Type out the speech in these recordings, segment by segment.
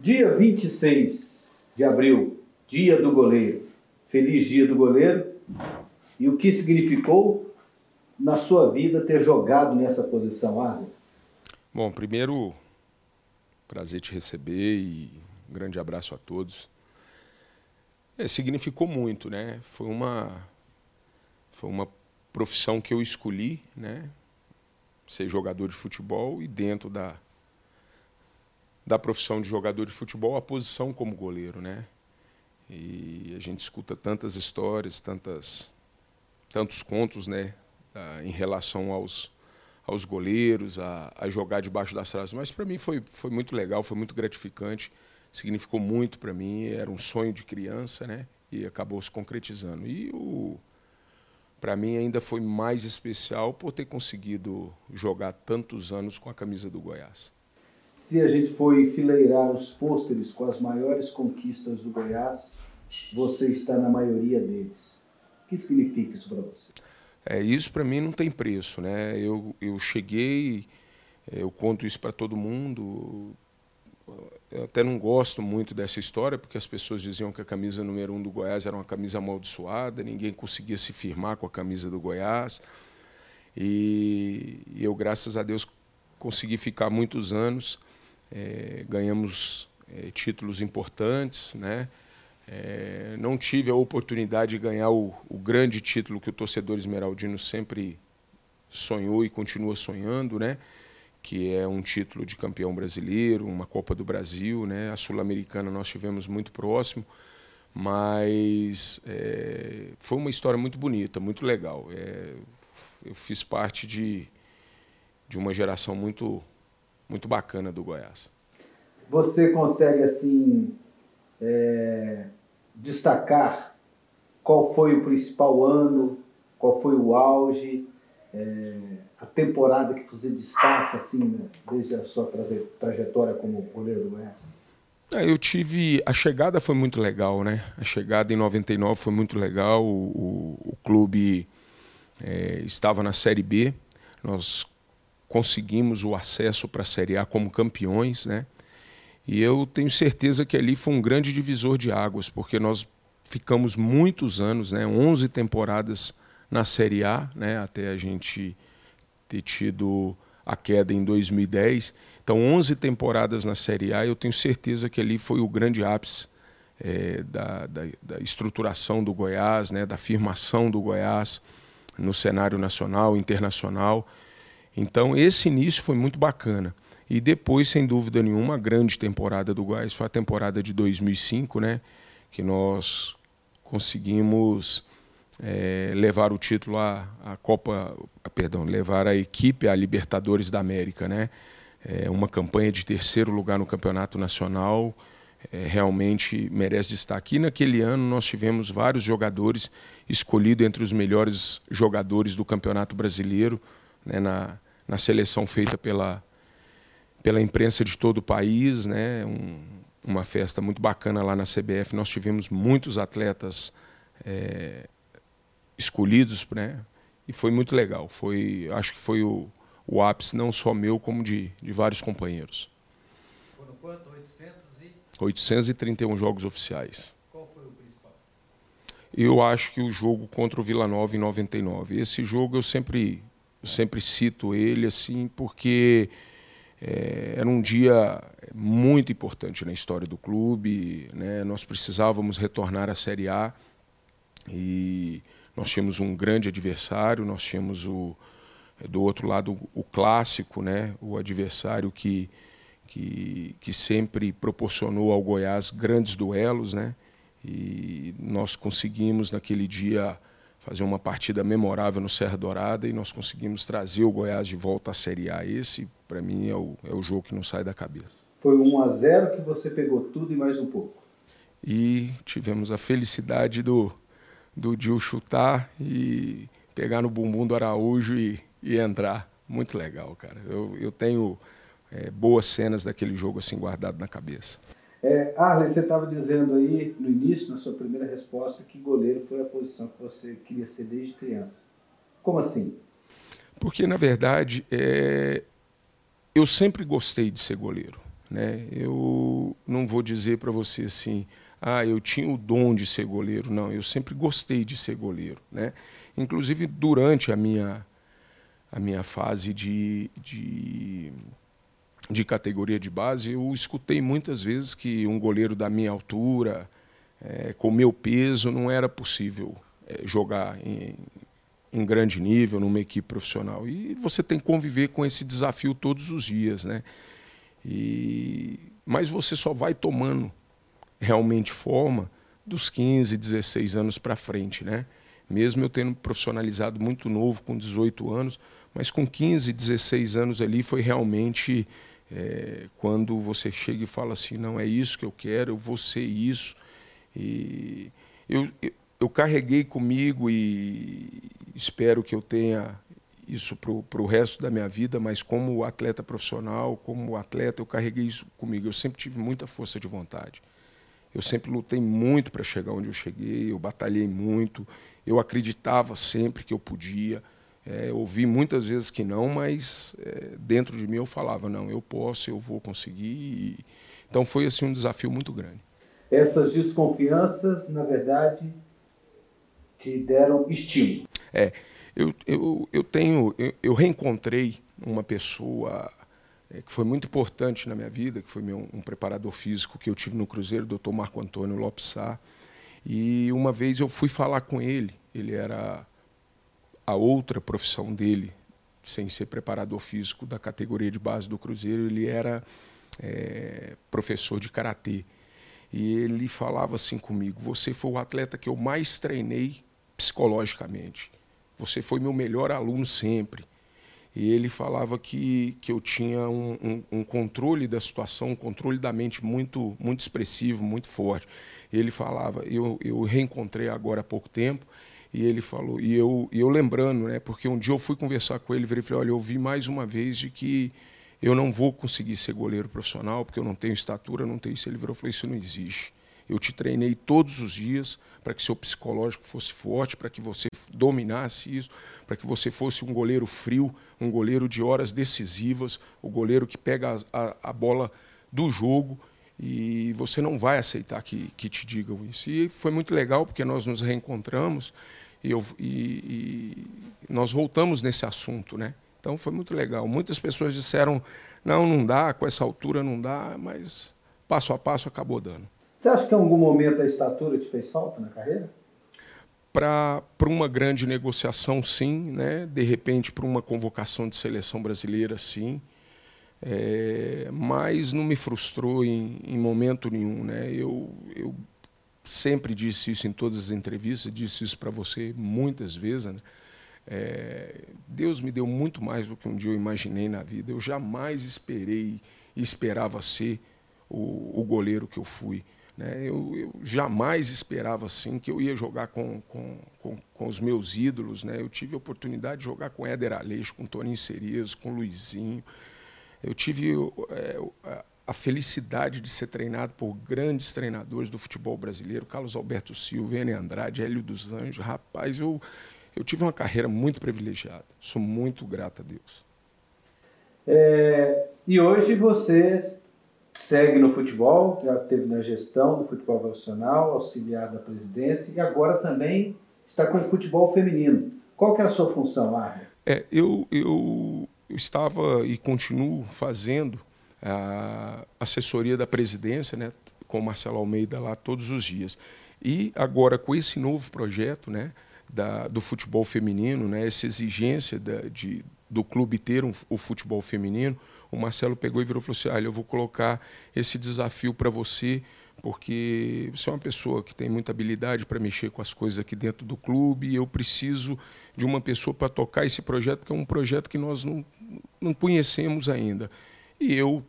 Dia 26 de abril, dia do goleiro. Feliz dia do goleiro. E o que significou na sua vida ter jogado nessa posição, Arlen? Bom, primeiro, prazer te receber e um grande abraço a todos. É, significou muito, né? Foi uma, foi uma profissão que eu escolhi, né? Ser jogador de futebol e dentro da, da profissão de jogador de futebol, a posição como goleiro, né? E a gente escuta tantas histórias, tantas, tantos contos, né? Em relação aos, aos goleiros, a, a jogar debaixo das traves. Mas para mim foi, foi muito legal, foi muito gratificante, significou muito para mim. Era um sonho de criança, né? E acabou se concretizando. E o para mim ainda foi mais especial por ter conseguido jogar tantos anos com a camisa do Goiás se a gente for enfileirar os pôsteres com as maiores conquistas do Goiás, você está na maioria deles. O que significa isso para você? É, isso para mim não tem preço, né? Eu, eu cheguei, é, eu conto isso para todo mundo. Eu até não gosto muito dessa história, porque as pessoas diziam que a camisa número um do Goiás era uma camisa amaldiçoada, ninguém conseguia se firmar com a camisa do Goiás. E, e eu, graças a Deus, consegui ficar muitos anos é, ganhamos é, títulos importantes, né? É, não tive a oportunidade de ganhar o, o, grande título que o torcedor esmeraldino sempre sonhou e continua sonhando, né? que é um título de campeão brasileiro, uma Copa do Brasil, né? A Sul-Americana nós tivemos muito próximo, mas é, foi uma história muito bonita, muito legal. É, eu fiz parte de, de uma geração muito muito bacana do Goiás. Você consegue, assim, é, destacar qual foi o principal ano, qual foi o auge, é, a temporada que você destaca, assim, né, desde a sua trajetória como goleiro do Goiás? É, eu tive. A chegada foi muito legal, né? A chegada em 99 foi muito legal. O, o, o clube é, estava na Série B. Nós conseguimos o acesso para a Série A como campeões, né? E eu tenho certeza que ali foi um grande divisor de águas, porque nós ficamos muitos anos, né, 11 temporadas na Série A, né, até a gente ter tido a queda em 2010. Então, 11 temporadas na Série A, eu tenho certeza que ali foi o grande ápice é, da, da, da, estruturação do Goiás, né, da afirmação do Goiás no cenário nacional, internacional. Então, esse início foi muito bacana. E depois, sem dúvida nenhuma, a grande temporada do Goiás foi a temporada de 2005, né? que nós conseguimos é, levar o título à, à Copa, perdão, levar a equipe à Libertadores da América, né? É uma campanha de terceiro lugar no campeonato nacional, é, realmente merece destaque. E naquele ano nós tivemos vários jogadores escolhidos entre os melhores jogadores do campeonato brasileiro, né? na, na seleção feita pela, pela imprensa de todo o país, né? Um, uma festa muito bacana lá na CBF. Nós tivemos muitos atletas é, escolhidos, né? E foi muito legal. Foi, acho que foi o, o ápice não só meu como de, de vários companheiros. Foram quanto? 800 e... 831 jogos oficiais. Qual foi o principal? Eu acho que o jogo contra o Vila Nova em 99. Esse jogo eu sempre eu sempre cito ele assim porque é, era um dia muito importante na história do clube. Né? Nós precisávamos retornar à Série A e nós tínhamos um grande adversário. Nós tínhamos o do outro lado o clássico, né? O adversário que que, que sempre proporcionou ao Goiás grandes duelos, né? E nós conseguimos naquele dia fazer uma partida memorável no Serra Dourada e nós conseguimos trazer o Goiás de volta à Série A. Esse, para mim, é o, é o jogo que não sai da cabeça. Foi 1 a 0 que você pegou tudo e mais um pouco. E tivemos a felicidade do, do Dil chutar e pegar no bumbum do Araújo e, e entrar. Muito legal, cara. Eu, eu tenho é, boas cenas daquele jogo assim guardado na cabeça. É, Arlen, você estava dizendo aí no início, na sua primeira resposta, que goleiro foi a posição que você queria ser desde criança. Como assim? Porque, na verdade, é... eu sempre gostei de ser goleiro. Né? Eu, não vou dizer para você assim, ah, eu tinha o dom de ser goleiro. Não, eu sempre gostei de ser goleiro. Né? Inclusive, durante a minha, a minha fase de, de, de categoria de base, eu escutei muitas vezes que um goleiro da minha altura, é, com meu peso, não era possível é, jogar em, em grande nível, numa equipe profissional. E você tem que conviver com esse desafio todos os dias. Né? E, mas você só vai tomando realmente forma dos 15, 16 anos para frente, né? Mesmo eu tendo profissionalizado muito novo, com 18 anos, mas com 15, 16 anos ali foi realmente é, quando você chega e fala assim, não é isso que eu quero, eu vou ser isso. E eu, eu, eu carreguei comigo e espero que eu tenha isso para o resto da minha vida, mas como atleta profissional, como atleta, eu carreguei isso comigo. Eu sempre tive muita força de vontade. Eu sempre lutei muito para chegar onde eu cheguei, eu batalhei muito, eu acreditava sempre que eu podia. É, ouvi muitas vezes que não, mas é, dentro de mim eu falava, não, eu posso, eu vou conseguir. Então foi assim um desafio muito grande. Essas desconfianças, na verdade, te deram estímulo. É, eu, eu, eu tenho, eu, eu reencontrei uma pessoa é, que foi muito importante na minha vida, que foi meu, um preparador físico que eu tive no Cruzeiro, o Dr. Marco Antônio Lopes Sá. E uma vez eu fui falar com ele, ele era a outra profissão dele, sem ser preparador físico da categoria de base do Cruzeiro, ele era é, professor de karatê. E ele falava assim comigo: Você foi o atleta que eu mais treinei psicologicamente. Você foi meu melhor aluno sempre. E ele falava que, que eu tinha um, um, um, controle da situação, um controle da mente muito, muito expressivo, muito forte. Ele falava, eu, eu reencontrei agora há pouco tempo, e ele falou, e eu, e eu lembrando, né, porque um dia eu fui conversar com ele e falei, olha, eu vi mais uma vez de que eu não vou conseguir ser goleiro profissional, porque eu não tenho estatura, não tenho isso. Ele virou e falou, isso não existe. Eu te treinei todos os dias para que seu psicológico fosse forte, para que você dominasse isso, para que você fosse um goleiro frio, um goleiro de horas decisivas, o goleiro que pega a, a, a bola do jogo e você não vai aceitar que, que te digam isso. E foi muito legal porque nós nos reencontramos e, eu, e, e nós voltamos nesse assunto, né? Então foi muito legal. Muitas pessoas disseram, não, não dá, com essa altura não dá, mas passo a passo acabou dando. Você acha que em algum momento a estatura te fez falta na carreira? Para uma grande negociação, sim. Né? De repente, para uma convocação de seleção brasileira, sim. É, mas não me frustrou em, em momento nenhum. Né? Eu, eu sempre disse isso em todas as entrevistas, disse isso para você muitas vezes. Né? É, Deus me deu muito mais do que um dia eu imaginei na vida. Eu jamais esperei e esperava ser o, o goleiro que eu fui. Né? Eu, eu, jamais esperava assim que eu ia jogar com, com, com, com, os meus ídolos. Né? Eu tive a oportunidade de jogar com Éder Aleixo, com Toninho Cerezo, com Luizinho. Eu tive é, a felicidade de ser treinado por grandes treinadores do futebol brasileiro, Carlos Alberto Silva, N. Andrade, Hélio dos Anjos. Rapaz, eu, eu tive uma carreira muito privilegiada. Sou muito grato a Deus. É, e hoje você segue no futebol, já teve na gestão do futebol profissional, auxiliar da presidência e agora também está com o futebol feminino. Qual que é a sua função, Arne? É, eu, eu, eu estava e continuo fazendo a assessoria da presidência, né, com o Marcelo Almeida lá todos os dias. E agora com esse novo projeto, né, da, do futebol feminino, né, essa exigência da, de, do clube ter um, o futebol feminino, o Marcelo pegou e virou e falou assim: Olha, eu vou colocar esse desafio para você, porque você é uma pessoa que tem muita habilidade para mexer com as coisas aqui dentro do clube e eu preciso de uma pessoa para tocar esse projeto, que é um projeto que nós não, não conhecemos ainda. E eu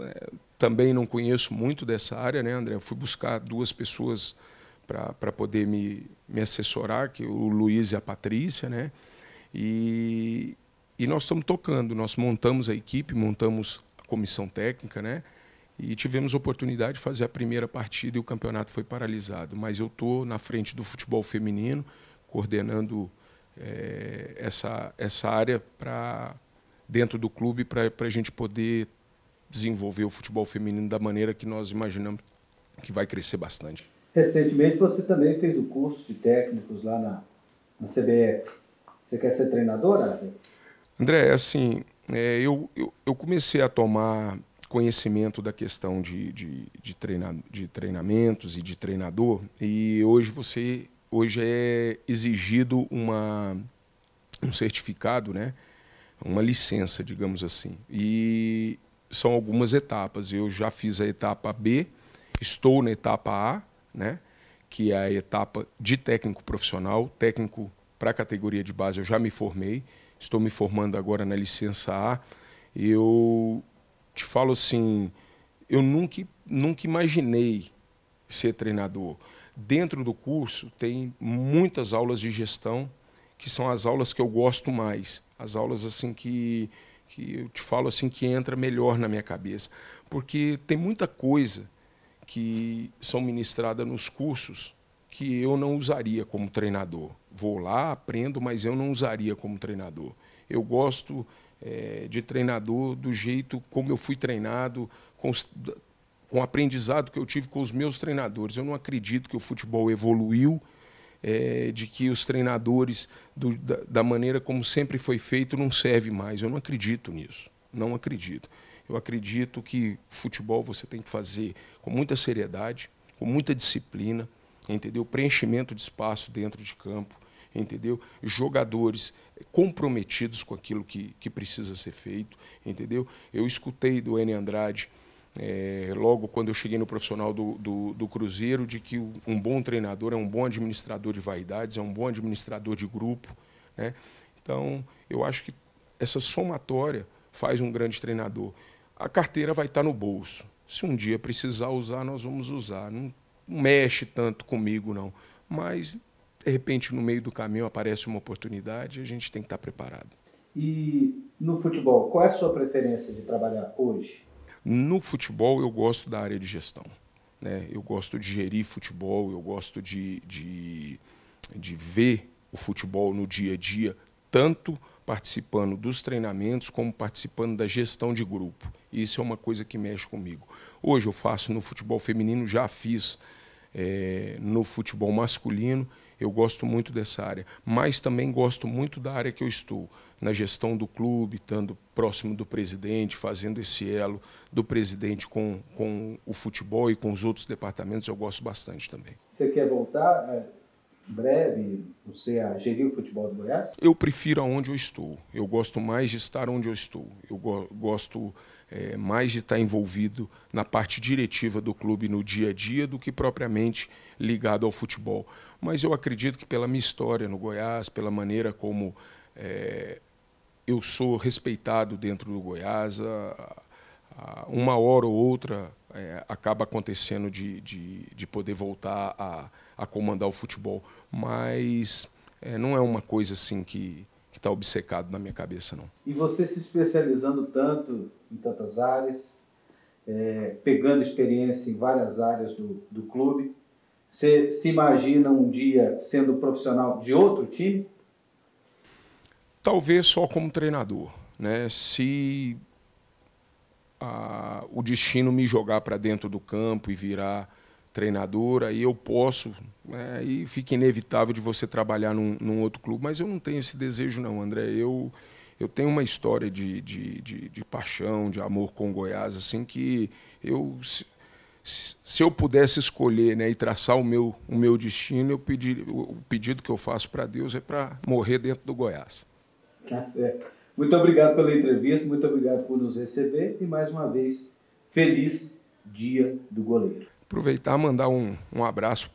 é, também não conheço muito dessa área, né, André? Eu fui buscar duas pessoas para poder me, me assessorar, que é o Luiz e a Patrícia, né? E, e nós estamos tocando, nós montamos a equipe, montamos a comissão técnica, né? E tivemos oportunidade de fazer a primeira partida e o campeonato foi paralisado. Mas eu estou na frente do futebol feminino, coordenando é, essa, essa área para dentro do clube para a gente poder desenvolver o futebol feminino da maneira que nós imaginamos que vai crescer bastante. Recentemente você também fez o curso de técnicos lá na, na CBF. Você quer ser treinadora? André, assim, é, eu, eu, eu, comecei a tomar conhecimento da questão de, de, de, treina, de treinamentos e de treinador e hoje você hoje é exigido uma, um certificado, né? uma licença, digamos assim. E são algumas etapas. Eu já fiz a etapa B, estou na etapa A, né? que é a etapa de técnico profissional, técnico para a categoria de base. Eu já me formei, estou me formando agora na licença A. Eu te falo assim, eu nunca, nunca imaginei ser treinador. Dentro do curso tem muitas aulas de gestão, que são as aulas que eu gosto mais, as aulas assim que que eu te falo assim que entra melhor na minha cabeça, porque tem muita coisa que são ministradas nos cursos que eu não usaria como treinador. Vou lá, aprendo, mas eu não usaria como treinador. Eu gosto é, de treinador do jeito como eu fui treinado, com, com o aprendizado que eu tive com os meus treinadores. Eu não acredito que o futebol evoluiu, é, de que os treinadores, do, da, da maneira como sempre foi feito, não serve mais. Eu não acredito nisso. Não acredito. Eu acredito que futebol você tem que fazer com muita seriedade, com muita disciplina, entendeu? Preenchimento de espaço dentro de campo, entendeu? Jogadores comprometidos com aquilo que, que precisa ser feito, entendeu? Eu escutei do N. Andrade, é, logo quando eu cheguei no profissional do, do, do, Cruzeiro, de que um bom treinador é um bom administrador de vaidades, é um bom administrador de grupo. Né? Então, eu acho que essa somatória faz um grande treinador a carteira vai estar no bolso. Se um dia precisar usar, nós vamos usar. Não, mexe tanto comigo, não. Mas, de repente, no meio do caminho aparece uma oportunidade e a gente tem que estar preparado. E no futebol, qual é a sua preferência de trabalhar hoje? No futebol, eu gosto da área de gestão. Né? Eu gosto de gerir futebol, eu gosto de, de, de ver o futebol no dia a dia, tanto participando dos treinamentos como participando da gestão de grupo. Isso é uma coisa que mexe comigo. Hoje eu faço no futebol feminino, já fiz é, no futebol masculino. Eu gosto muito dessa área, mas também gosto muito da área que eu estou, na gestão do clube, estando próximo do presidente, fazendo esse elo do presidente com, com o futebol e com os outros departamentos, eu gosto bastante também. Você quer voltar? É, breve você a gerir o futebol do Goiás? Eu prefiro aonde eu estou. Eu gosto mais de estar onde eu estou. Eu go gosto é, mais de estar envolvido na parte diretiva do clube no dia a dia do que propriamente ligado ao futebol. Mas eu acredito que pela minha história no Goiás, pela maneira como é, eu sou respeitado dentro do Goiás, a, a, uma hora ou outra é, acaba acontecendo de, de, de poder voltar a a comandar o futebol. Mas é, não é uma coisa assim que está obcecado na minha cabeça, não. E você se especializando tanto em tantas áreas, é, pegando experiência em várias áreas do, do clube, você se imagina um dia sendo profissional de outro time? Talvez só como treinador. Né? Se a, o destino me jogar para dentro do campo e virar treinador, aí eu posso, né, aí fica inevitável de você trabalhar num, num, outro clube, mas eu não tenho esse desejo não, André. Eu, eu tenho uma história de, de, de, de paixão, de amor com Goiás, assim, que eu, se, se eu pudesse escolher né, e traçar o meu, o meu destino, eu pedir, o pedido que eu faço para Deus é para morrer dentro do Goiás. Tá certo. Muito obrigado pela entrevista, muito obrigado por nos receber e mais uma vez, feliz Dia do Goleiro aproveitar e mandar um, um abraço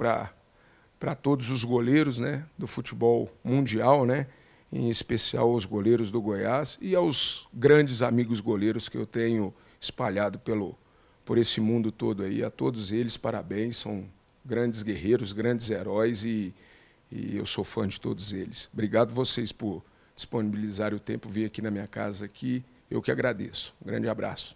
para todos os goleiros né, do futebol mundial, né, em especial aos goleiros do Goiás e aos grandes amigos goleiros que eu tenho espalhado pelo, por esse mundo todo aí. A todos eles, parabéns, são grandes guerreiros, grandes heróis e, e eu sou fã de todos eles. Obrigado vocês por disponibilizar o tempo, vir aqui na minha casa aqui. Eu que agradeço. Um grande abraço.